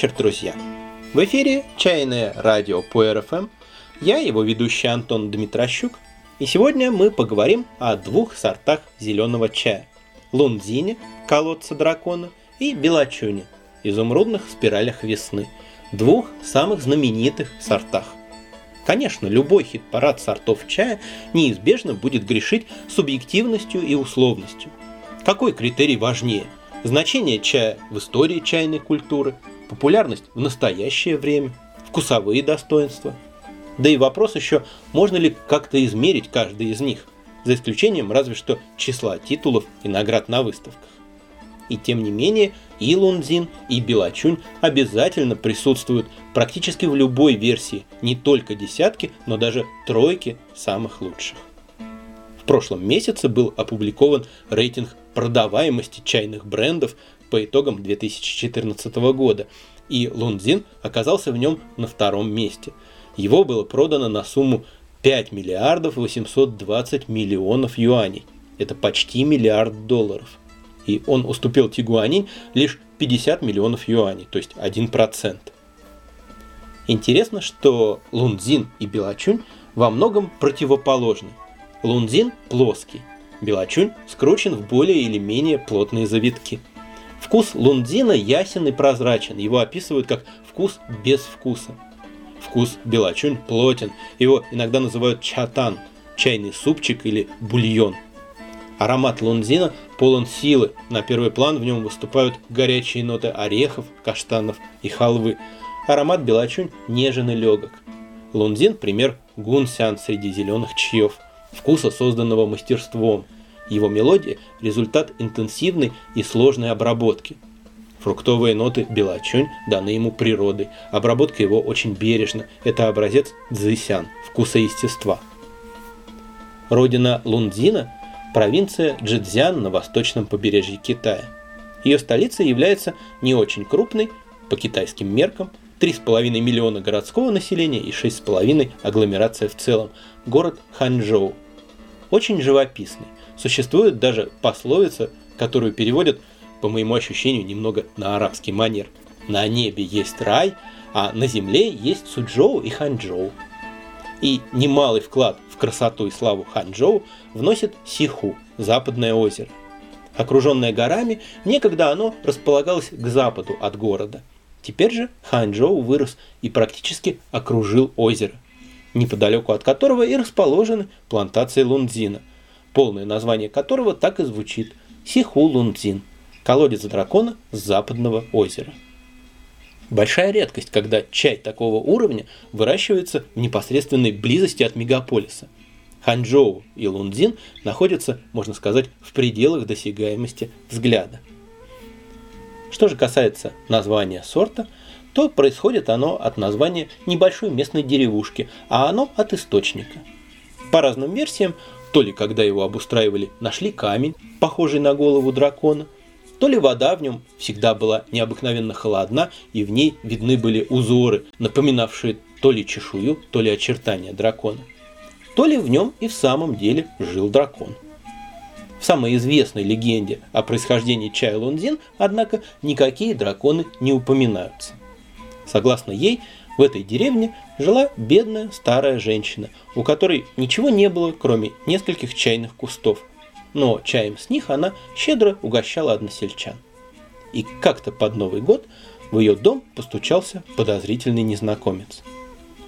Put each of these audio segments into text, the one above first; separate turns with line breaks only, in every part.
Вечер, друзья! В эфире «Чайное радио» по РФМ. Я его ведущий Антон Дмитрощук. И сегодня мы поговорим о двух сортах зеленого чая. Лунзине, колодца дракона, и Белочуне, изумрудных спиралях весны. Двух самых знаменитых сортах. Конечно, любой хит-парад сортов чая неизбежно будет грешить субъективностью и условностью. Какой критерий важнее – значение чая в истории чайной культуры, популярность в настоящее время, вкусовые достоинства. Да и вопрос еще, можно ли как-то измерить каждый из них, за исключением разве что числа титулов и наград на выставках. И тем не менее, и Лунзин, и Белачунь обязательно присутствуют практически в любой версии, не только десятки, но даже тройки самых лучших. В прошлом месяце был опубликован рейтинг продаваемости чайных брендов по итогам 2014 года, и Лунзин оказался в нем на втором месте. Его было продано на сумму 5 миллиардов 820 миллионов юаней. Это почти миллиард долларов. И он уступил Тигуанин лишь 50 миллионов юаней, то есть 1%. Интересно, что Лунзин и Белачунь во многом противоположны. Лунзин плоский, Белочунь скручен в более или менее плотные завитки. Вкус лундина ясен и прозрачен, его описывают как вкус без вкуса. Вкус белочунь плотен, его иногда называют чатан, чайный супчик или бульон. Аромат лунзина полон силы, на первый план в нем выступают горячие ноты орехов, каштанов и халвы. Аромат белочунь нежен и легок. Лунзин – пример гунсян среди зеленых чаев – вкуса, созданного мастерством. Его мелодия – результат интенсивной и сложной обработки. Фруктовые ноты белочунь даны ему природой. Обработка его очень бережна. Это образец дзысян – вкуса естества. Родина Лунзина – провинция Джидзян на восточном побережье Китая. Ее столица является не очень крупной, по китайским меркам, 3,5 миллиона городского населения и 6,5 агломерация в целом. Город Ханчжоу. Очень живописный. Существует даже пословица, которую переводят, по моему ощущению, немного на арабский манер. На небе есть рай, а на земле есть Суджоу и Ханчжоу. И немалый вклад в красоту и славу Ханчжоу вносит Сиху, западное озеро. Окруженное горами, некогда оно располагалось к западу от города – Теперь же Ханчжоу вырос и практически окружил озеро, неподалеку от которого и расположены плантации лунзина, полное название которого так и звучит – Сиху Лунзин, колодец дракона с западного озера. Большая редкость, когда чай такого уровня выращивается в непосредственной близости от мегаполиса. Ханчжоу и Лунзин находятся, можно сказать, в пределах досягаемости взгляда. Что же касается названия сорта, то происходит оно от названия небольшой местной деревушки, а оно от источника. По разным версиям, то ли когда его обустраивали, нашли камень, похожий на голову дракона, то ли вода в нем всегда была необыкновенно холодна, и в ней видны были узоры, напоминавшие то ли чешую, то ли очертания дракона. То ли в нем и в самом деле жил дракон. В самой известной легенде о происхождении чая Лунзин, однако, никакие драконы не упоминаются. Согласно ей, в этой деревне жила бедная старая женщина, у которой ничего не было, кроме нескольких чайных кустов. Но чаем с них она щедро угощала односельчан. И как-то под Новый год в ее дом постучался подозрительный незнакомец.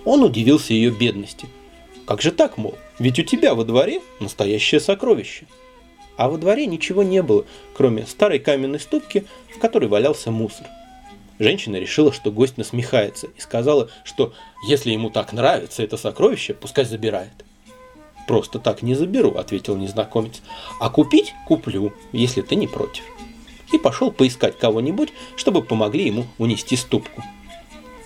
Он удивился ее бедности. Как же так, мол, ведь у тебя во дворе настоящее сокровище – а во дворе ничего не было, кроме старой каменной ступки, в которой валялся мусор. Женщина решила, что гость насмехается, и сказала, что если ему так нравится это сокровище, пускай забирает. «Просто так не заберу», — ответил незнакомец. «А купить куплю, если ты не против». И пошел поискать кого-нибудь, чтобы помогли ему унести ступку.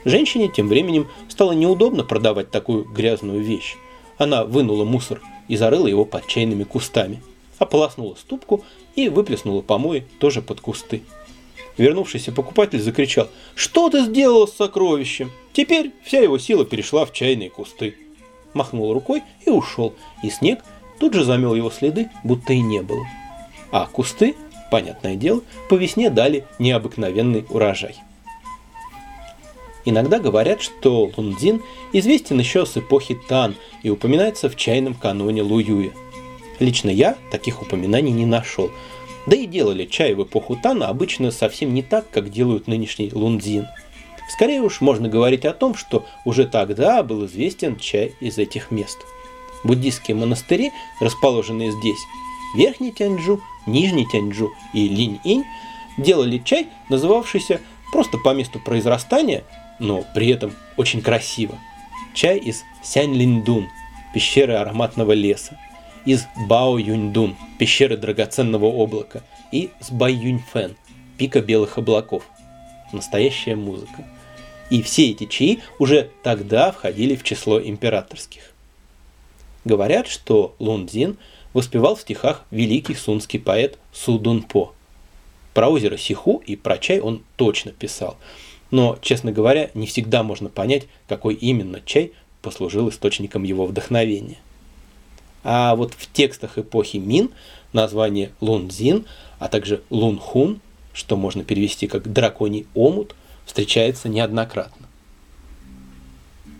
Женщине тем временем стало неудобно продавать такую грязную вещь. Она вынула мусор и зарыла его под чайными кустами – ополоснула ступку и выплеснула помои тоже под кусты. Вернувшийся покупатель закричал «Что ты сделал с сокровищем?» Теперь вся его сила перешла в чайные кусты. Махнул рукой и ушел, и снег тут же замел его следы, будто и не было. А кусты, понятное дело, по весне дали необыкновенный урожай. Иногда говорят, что лундин известен еще с эпохи Тан и упоминается в чайном каноне Луюя. Лично я таких упоминаний не нашел. Да и делали чай в эпоху Тана обычно совсем не так, как делают нынешний лундин. Скорее уж можно говорить о том, что уже тогда был известен чай из этих мест. Буддийские монастыри, расположенные здесь, Верхний Тяньчжу, Нижний Тяньчжу и Линь-Инь, делали чай, называвшийся просто по месту произрастания но при этом очень красиво. Чай из Сянь-Линдун, пещеры ароматного леса, из Бао-Юньдун, пещеры драгоценного облака, и с Бай-Юньфэн, пика белых облаков. Настоящая музыка. И все эти чаи уже тогда входили в число императорских. Говорят, что Лун Цзин воспевал в стихах великий сунский поэт Су Дун По. Про озеро Сиху и про чай он точно писал – но, честно говоря, не всегда можно понять, какой именно чай послужил источником его вдохновения. А вот в текстах эпохи Мин название Лунзин, а также Лунхун, что можно перевести как «драконий омут», встречается неоднократно.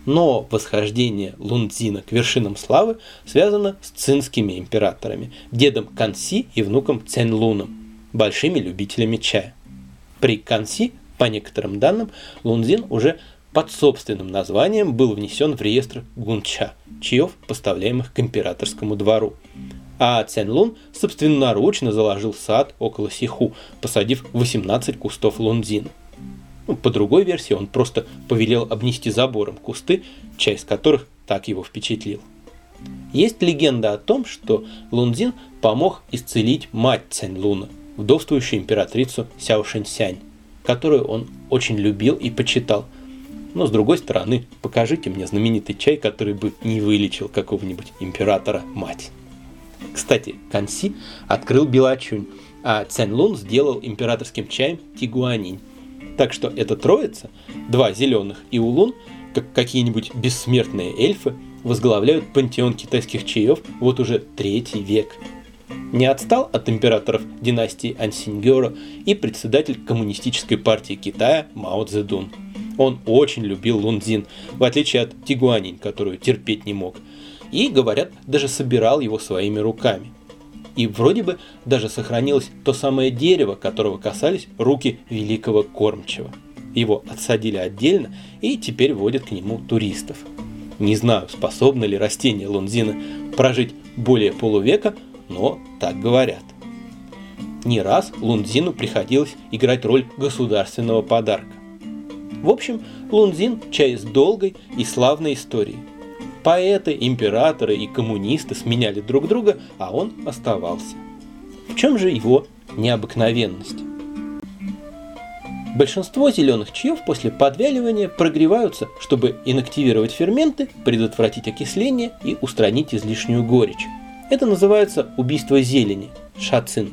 Но восхождение Лунзина к вершинам славы связано с цинскими императорами, дедом Канси и внуком Цянлуном, большими любителями чая. При Канси по некоторым данным, Лунзин уже под собственным названием был внесен в реестр гунча, чаев, поставляемых к императорскому двору. А Цянлун собственноручно заложил сад около Сиху, посадив 18 кустов лунзина. Ну, по другой версии, он просто повелел обнести забором кусты, часть которых так его впечатлил. Есть легенда о том, что Лунзин помог исцелить мать Цяньлуна, вдовствующую императрицу Сяо Шэньсянь которую он очень любил и почитал. Но с другой стороны, покажите мне знаменитый чай, который бы не вылечил какого-нибудь императора мать. Кстати, Канси открыл Белачунь, а Цянь сделал императорским чаем Тигуанинь. Так что эта троица, два зеленых и улун, как какие-нибудь бессмертные эльфы, возглавляют пантеон китайских чаев вот уже третий век – не отстал от императоров династии Ансиньгера и председатель Коммунистической партии Китая Мао Цзэдун. Он очень любил Лунзин, в отличие от Тигуанинь, которую терпеть не мог. И, говорят, даже собирал его своими руками. И вроде бы даже сохранилось то самое дерево, которого касались руки великого кормчего. Его отсадили отдельно и теперь водят к нему туристов. Не знаю, способно ли растение лунзина прожить более полувека, но так говорят. Не раз Лунзину приходилось играть роль государственного подарка. В общем, Лунзин – с долгой и славной историей. Поэты, императоры и коммунисты сменяли друг друга, а он оставался. В чем же его необыкновенность? Большинство зеленых чаев после подвяливания прогреваются, чтобы инактивировать ферменты, предотвратить окисление и устранить излишнюю горечь. Это называется убийство зелени, шацин.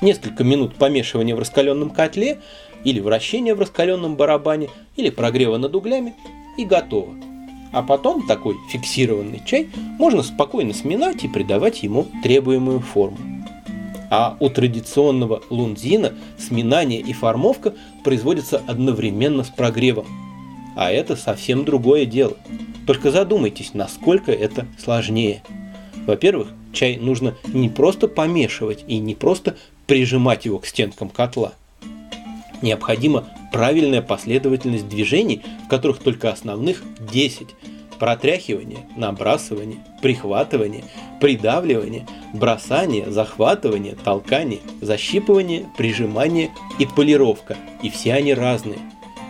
Несколько минут помешивания в раскаленном котле или вращения в раскаленном барабане или прогрева над углями и готово. А потом такой фиксированный чай можно спокойно сминать и придавать ему требуемую форму. А у традиционного лунзина сминание и формовка производятся одновременно с прогревом. А это совсем другое дело. Только задумайтесь, насколько это сложнее – во-первых, чай нужно не просто помешивать и не просто прижимать его к стенкам котла. Необходима правильная последовательность движений, в которых только основных 10. Протряхивание, набрасывание, прихватывание, придавливание, бросание, захватывание, толкание, защипывание, прижимание и полировка. И все они разные.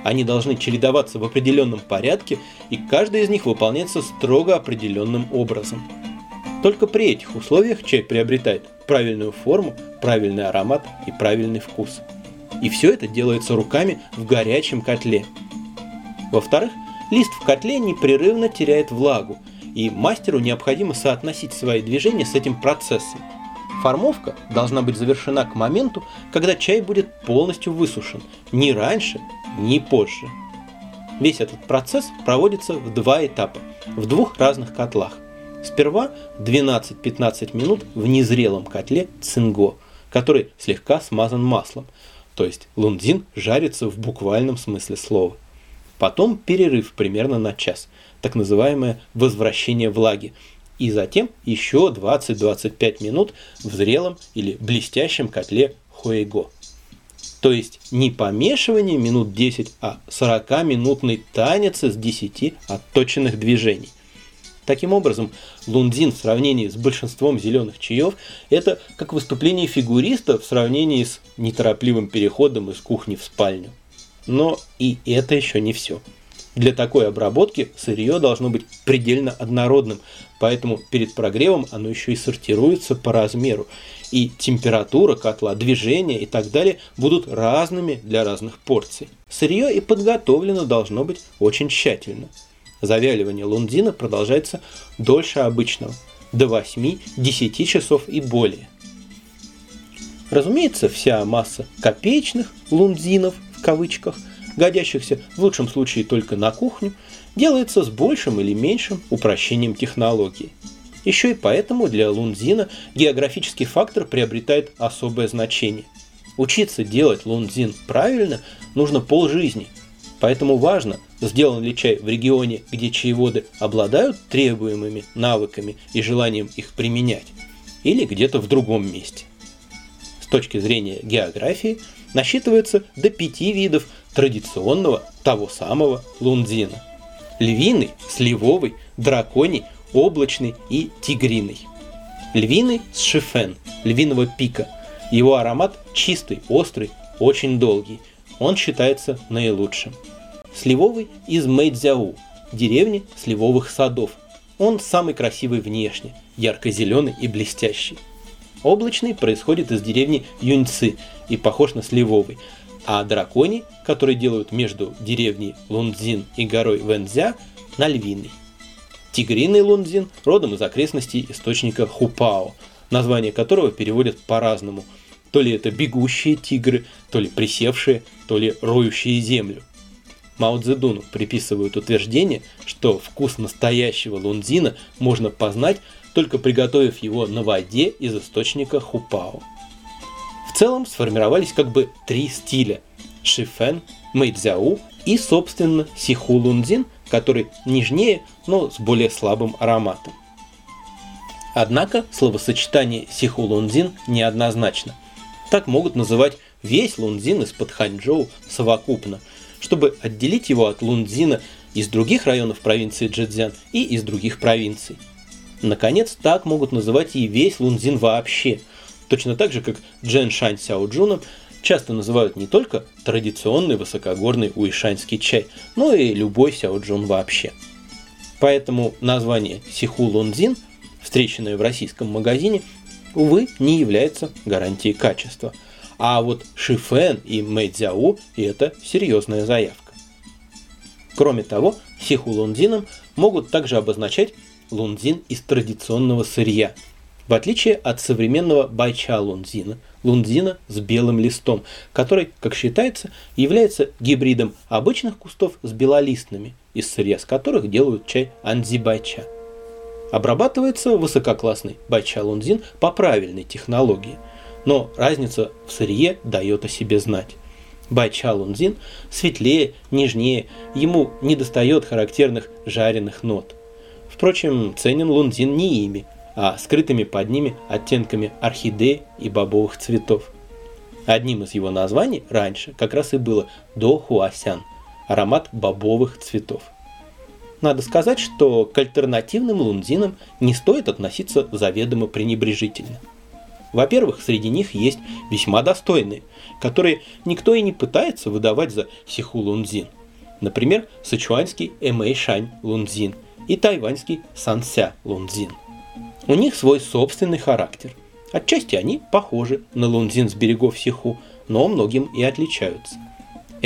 Они должны чередоваться в определенном порядке, и каждый из них выполняется строго определенным образом. Только при этих условиях чай приобретает правильную форму, правильный аромат и правильный вкус. И все это делается руками в горячем котле. Во-вторых, лист в котле непрерывно теряет влагу, и мастеру необходимо соотносить свои движения с этим процессом. Формовка должна быть завершена к моменту, когда чай будет полностью высушен, ни раньше, ни позже. Весь этот процесс проводится в два этапа, в двух разных котлах. Сперва 12-15 минут в незрелом котле цинго, который слегка смазан маслом, то есть лунзин жарится в буквальном смысле слова. Потом перерыв примерно на час, так называемое возвращение влаги. И затем еще 20-25 минут в зрелом или блестящем котле хуэго. То есть не помешивание минут 10, а 40-минутный танец из 10 отточенных движений. Таким образом, лундин в сравнении с большинством зеленых чаев – это как выступление фигуриста в сравнении с неторопливым переходом из кухни в спальню. Но и это еще не все. Для такой обработки сырье должно быть предельно однородным, поэтому перед прогревом оно еще и сортируется по размеру. И температура котла, движение и так далее будут разными для разных порций. Сырье и подготовлено должно быть очень тщательно. Завяливание лундина продолжается дольше обычного, до 8-10 часов и более. Разумеется, вся масса копеечных лундинов в кавычках – годящихся в лучшем случае только на кухню, делается с большим или меньшим упрощением технологии. Еще и поэтому для лунзина географический фактор приобретает особое значение. Учиться делать лунзин правильно нужно полжизни, поэтому важно, сделан ли чай в регионе, где чаеводы обладают требуемыми навыками и желанием их применять, или где-то в другом месте. С точки зрения географии насчитывается до пяти видов традиционного того самого лундзина. Львиный, сливовый, драконий, облачный и тигриный. Львиный с шифен, львиного пика. Его аромат чистый, острый, очень долгий. Он считается наилучшим. Сливовый из Мэйдзяу, деревни сливовых садов. Он самый красивый внешне, ярко-зеленый и блестящий. Облачный происходит из деревни Юньцы и похож на сливовый, а драконий, который делают между деревней Лунзин и горой Вэнзя, на львиный. Тигриный Лунзин родом из окрестностей источника Хупао, название которого переводят по-разному. То ли это бегущие тигры, то ли присевшие, то ли роющие землю. Мао Цзэдуну приписывают утверждение, что вкус настоящего лунзина можно познать, только приготовив его на воде из источника Хупао. В целом сформировались как бы три стиля – шифен, мэйдзяу и, собственно, сиху лунзин, который нежнее, но с более слабым ароматом. Однако словосочетание сиху лунзин неоднозначно. Так могут называть весь лунзин из-под Ханчжоу совокупно, чтобы отделить его от лунзина из других районов провинции Джэцзян и из других провинций. Наконец, так могут называть и весь лунзин вообще – Точно так же, как Джен Шань Сяоджуном часто называют не только традиционный высокогорный уишанский чай, но и любой сяоджун вообще. Поэтому название Сиху Лунзин, встреченное в российском магазине, увы, не является гарантией качества. А вот Шифен и Мэйдзяу – это серьезная заявка. Кроме того, Сиху Лунзином могут также обозначать лунзин из традиционного сырья – в отличие от современного байча лунзина, лунзина с белым листом, который, как считается, является гибридом обычных кустов с белолистными, из сырья с которых делают чай анзи-байча. Обрабатывается высококлассный байча лунзин по правильной технологии, но разница в сырье дает о себе знать. Байча лунзин светлее, нежнее, ему недостает характерных жареных нот. Впрочем, ценен лунзин не ими, а скрытыми под ними оттенками орхидей и бобовых цветов. Одним из его названий раньше как раз и было до хуасян – аромат бобовых цветов. Надо сказать, что к альтернативным лунзинам не стоит относиться заведомо пренебрежительно. Во-первых, среди них есть весьма достойные, которые никто и не пытается выдавать за сиху лунзин. Например, сычуанский эмэйшань лунзин и тайваньский санся лунзин – у них свой собственный характер. Отчасти они похожи на лунзин с берегов Сиху, но многим и отличаются.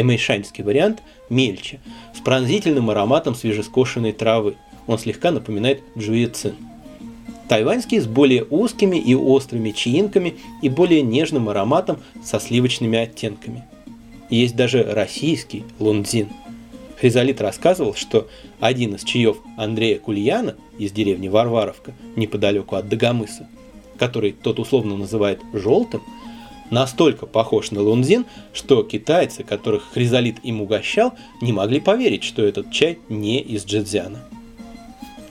Эмэйшаньский вариант мельче, с пронзительным ароматом свежескошенной травы. Он слегка напоминает джуэцин. Тайваньский с более узкими и острыми чаинками и более нежным ароматом со сливочными оттенками. Есть даже российский лунзин – Хризалит рассказывал, что один из чаев Андрея Кульяна из деревни Варваровка, неподалеку от Дагомыса, который тот условно называет «желтым», настолько похож на лунзин, что китайцы, которых Хризалит им угощал, не могли поверить, что этот чай не из Джедзяна.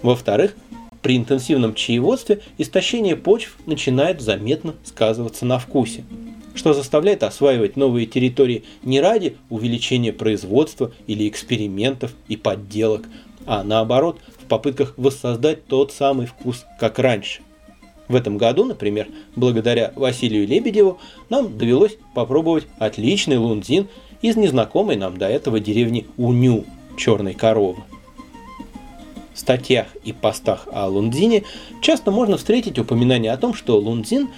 Во-вторых, при интенсивном чаеводстве истощение почв начинает заметно сказываться на вкусе, что заставляет осваивать новые территории не ради увеличения производства или экспериментов и подделок, а наоборот в попытках воссоздать тот самый вкус, как раньше. В этом году, например, благодаря Василию Лебедеву, нам довелось попробовать отличный лунзин из незнакомой нам до этого деревни Уню, черной коровы. В статьях и постах о лунзине часто можно встретить упоминание о том, что лунзин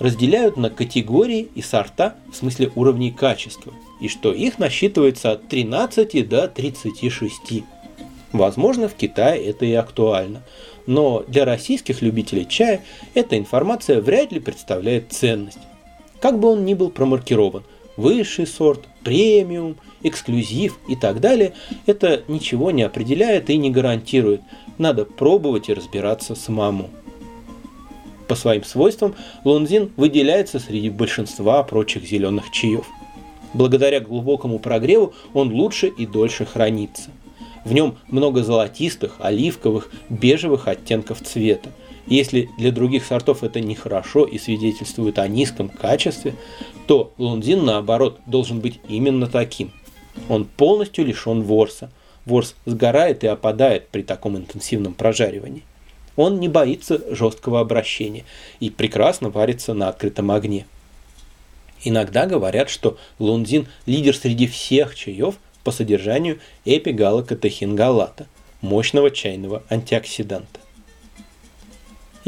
разделяют на категории и сорта в смысле уровней качества, и что их насчитывается от 13 до 36. Возможно, в Китае это и актуально, но для российских любителей чая эта информация вряд ли представляет ценность. Как бы он ни был промаркирован, высший сорт, премиум, эксклюзив и так далее, это ничего не определяет и не гарантирует. Надо пробовать и разбираться самому. По своим свойствам лунзин выделяется среди большинства прочих зеленых чаев. Благодаря глубокому прогреву он лучше и дольше хранится. В нем много золотистых, оливковых, бежевых оттенков цвета. Если для других сортов это нехорошо и свидетельствует о низком качестве, то лунзин, наоборот, должен быть именно таким. Он полностью лишен ворса. Ворс сгорает и опадает при таком интенсивном прожаривании. Он не боится жесткого обращения и прекрасно варится на открытом огне. Иногда говорят, что лунзин лидер среди всех чаев – по содержанию эпигалокатехингалата, мощного чайного антиоксиданта.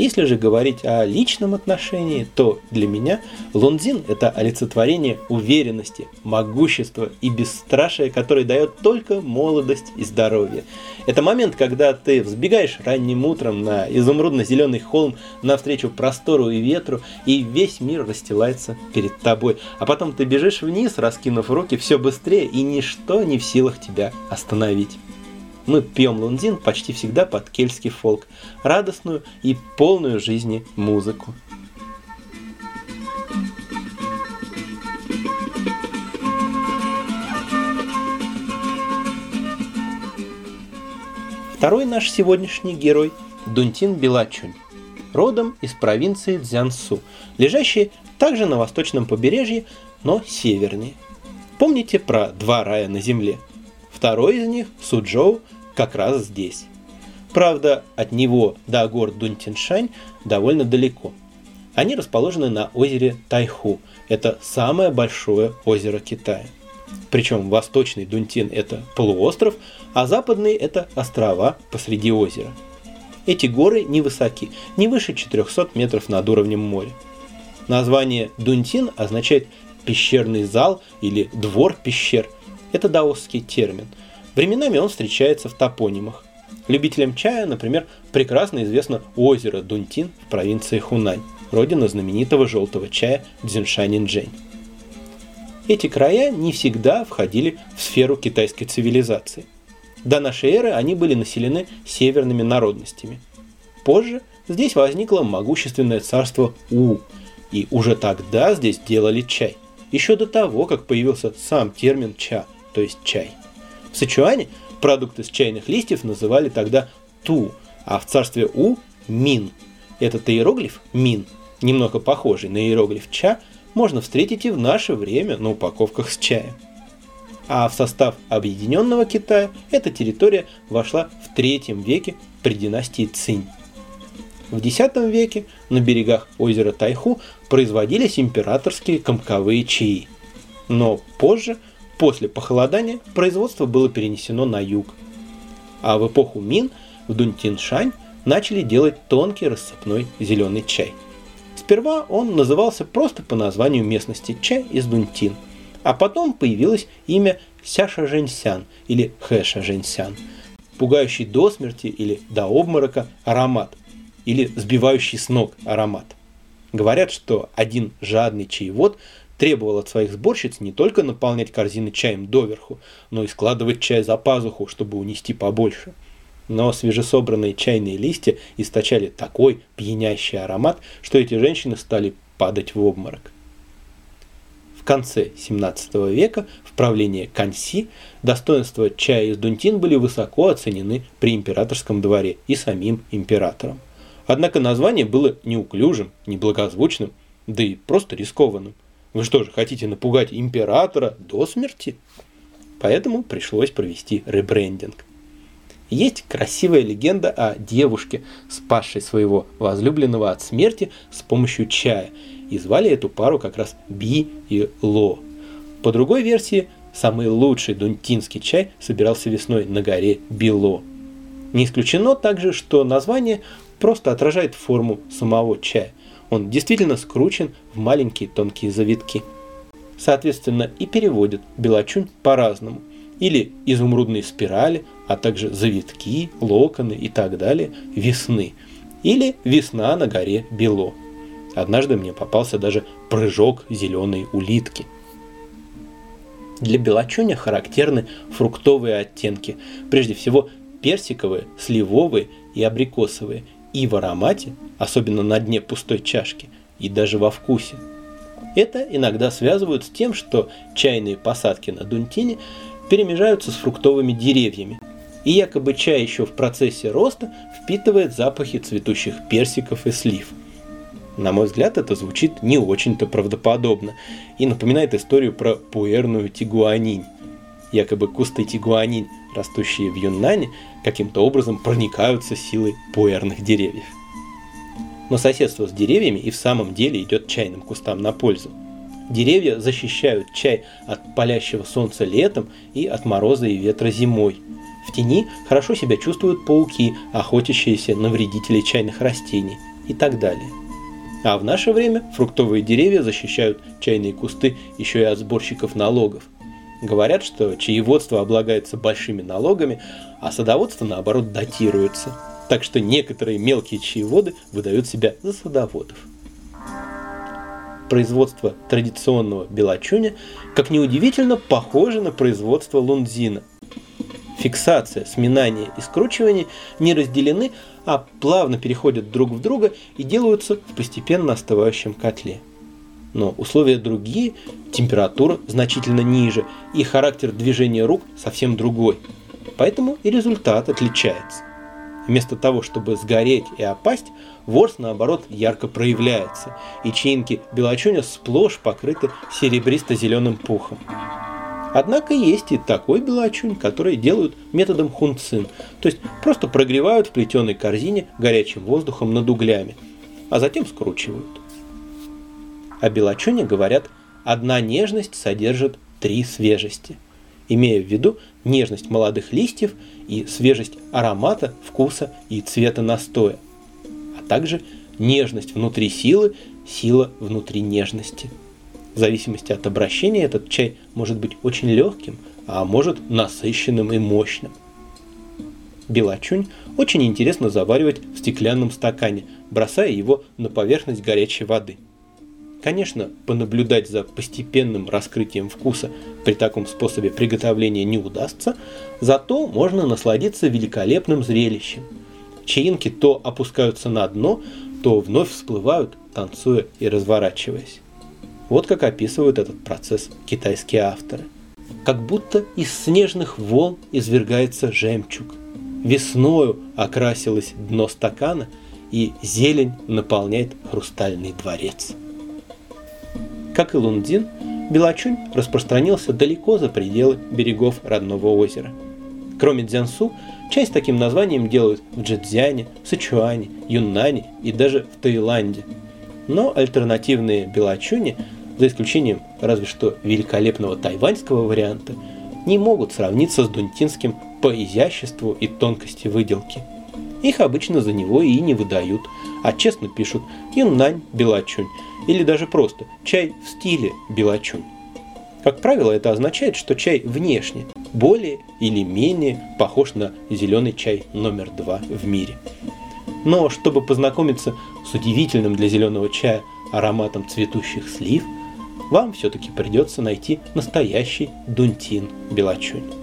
Если же говорить о личном отношении, то для меня лунзин – это олицетворение уверенности, могущества и бесстрашия, который дает только молодость и здоровье. Это момент, когда ты взбегаешь ранним утром на изумрудно-зеленый холм навстречу простору и ветру, и весь мир расстилается перед тобой. А потом ты бежишь вниз, раскинув руки все быстрее, и ничто не в силах тебя остановить. Мы пьем лунзин почти всегда под кельтский фолк, радостную и полную жизни музыку. Второй наш сегодняшний герой – Дунтин Белачунь, родом из провинции Цзянсу, лежащей также на восточном побережье, но севернее. Помните про два рая на земле? Второй из них, Суджоу, как раз здесь. Правда, от него до гор Дунтиншань довольно далеко. Они расположены на озере Тайху. Это самое большое озеро Китая. Причем восточный Дунтин – это полуостров, а западный – это острова посреди озера. Эти горы невысоки, не выше 400 метров над уровнем моря. Название Дунтин означает пещерный зал или двор пещер. Это даосский термин – Временами он встречается в топонимах. Любителям чая, например, прекрасно известно озеро Дунтин в провинции Хунань, родина знаменитого желтого чая Дзиншанинджэнь. Эти края не всегда входили в сферу китайской цивилизации. До нашей эры они были населены северными народностями. Позже здесь возникло могущественное царство У, и уже тогда здесь делали чай, еще до того, как появился сам термин ча, то есть чай. В Сычуане продукты с чайных листьев называли тогда ту, а в царстве У – мин. Этот иероглиф мин, немного похожий на иероглиф ча, можно встретить и в наше время на упаковках с чаем. А в состав Объединенного Китая эта территория вошла в третьем веке при династии Цинь. В X веке на берегах озера Тайху производились императорские комковые чаи. Но позже – После похолодания производство было перенесено на юг. А в эпоху Мин в Дунтиншань начали делать тонкий рассыпной зеленый чай. Сперва он назывался просто по названию местности чай из Дунтин, а потом появилось имя Сяша Женьсян или Хэша Женьсян, пугающий до смерти или до обморока аромат, или сбивающий с ног аромат. Говорят, что один жадный чаевод требовал от своих сборщиц не только наполнять корзины чаем доверху, но и складывать чай за пазуху, чтобы унести побольше. Но свежесобранные чайные листья источали такой пьянящий аромат, что эти женщины стали падать в обморок. конце 17 века в правлении Канси достоинства чая из Дунтин были высоко оценены при императорском дворе и самим императором. Однако название было неуклюжим, неблагозвучным, да и просто рискованным. Вы что же, хотите напугать императора до смерти? Поэтому пришлось провести ребрендинг. Есть красивая легенда о девушке, спасшей своего возлюбленного от смерти с помощью чая. И звали эту пару как раз Би и Ло. По другой версии, самый лучший дунтинский чай собирался весной на горе Било. Не исключено также, что название просто отражает форму самого чая. Он действительно скручен в маленькие тонкие завитки. Соответственно, и переводят белочунь по-разному. Или изумрудные спирали, а также завитки, локоны и так далее весны. Или весна на горе Бело. Однажды мне попался даже прыжок зеленой улитки. Для белочуня характерны фруктовые оттенки, прежде всего персиковые, сливовые и абрикосовые, и в аромате, особенно на дне пустой чашки, и даже во вкусе. Это иногда связывают с тем, что чайные посадки на Дунтине перемежаются с фруктовыми деревьями, и якобы чай еще в процессе роста впитывает запахи цветущих персиков и слив. На мой взгляд, это звучит не очень-то правдоподобно и напоминает историю про пуэрную тигуанинь. Якобы кусты тигуанинь, растущие в Юннане, каким-то образом проникаются силой пуэрных деревьев. Но соседство с деревьями и в самом деле идет чайным кустам на пользу. Деревья защищают чай от палящего солнца летом и от мороза и ветра зимой – в тени хорошо себя чувствуют пауки, охотящиеся на вредителей чайных растений и так далее. А в наше время фруктовые деревья защищают чайные кусты еще и от сборщиков налогов. Говорят, что чаеводство облагается большими налогами, а садоводство наоборот датируется. Так что некоторые мелкие чаеводы выдают себя за садоводов. Производство традиционного белочуня, как неудивительно, похоже на производство лунзина – фиксация, сминание и скручивание не разделены, а плавно переходят друг в друга и делаются в постепенно остывающем котле. Но условия другие, температура значительно ниже и характер движения рук совсем другой. Поэтому и результат отличается. Вместо того, чтобы сгореть и опасть, ворс наоборот ярко проявляется, и чинки белочуня сплошь покрыты серебристо-зеленым пухом. Однако есть и такой белочунь, который делают методом хунцин, то есть просто прогревают в плетеной корзине горячим воздухом над углями, а затем скручивают. О белочуне говорят, одна нежность содержит три свежести, имея в виду нежность молодых листьев и свежесть аромата, вкуса и цвета настоя, а также нежность внутри силы, сила внутри нежности – в зависимости от обращения этот чай может быть очень легким, а может насыщенным и мощным. Белочунь очень интересно заваривать в стеклянном стакане, бросая его на поверхность горячей воды. Конечно, понаблюдать за постепенным раскрытием вкуса при таком способе приготовления не удастся, зато можно насладиться великолепным зрелищем. Чаинки то опускаются на дно, то вновь всплывают, танцуя и разворачиваясь. Вот как описывают этот процесс китайские авторы. Как будто из снежных волн извергается жемчуг. Весною окрасилось дно стакана, и зелень наполняет хрустальный дворец. Как и Лундин, Белочунь распространился далеко за пределы берегов родного озера. Кроме Дзянсу, с таким названием делают в Джэцзяне, Сычуане, Юннане и даже в Таиланде. Но альтернативные белочуни за исключением разве что великолепного тайваньского варианта, не могут сравниться с дунтинским по изяществу и тонкости выделки. Их обычно за него и не выдают, а честно пишут «юннань белачунь» или даже просто «чай в стиле белачунь». Как правило, это означает, что чай внешне более или менее похож на зеленый чай номер два в мире. Но чтобы познакомиться с удивительным для зеленого чая ароматом цветущих слив – вам все-таки придется найти настоящий Дунтин Белочунь.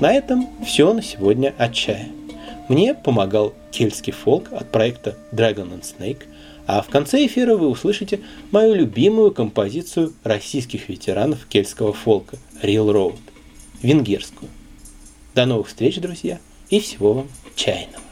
На этом все на сегодня от чая. Мне помогал кельтский фолк от проекта Dragon and Snake, а в конце эфира вы услышите мою любимую композицию российских ветеранов кельтского фолка Real Road, венгерскую. До новых встреч, друзья, и всего вам чайного.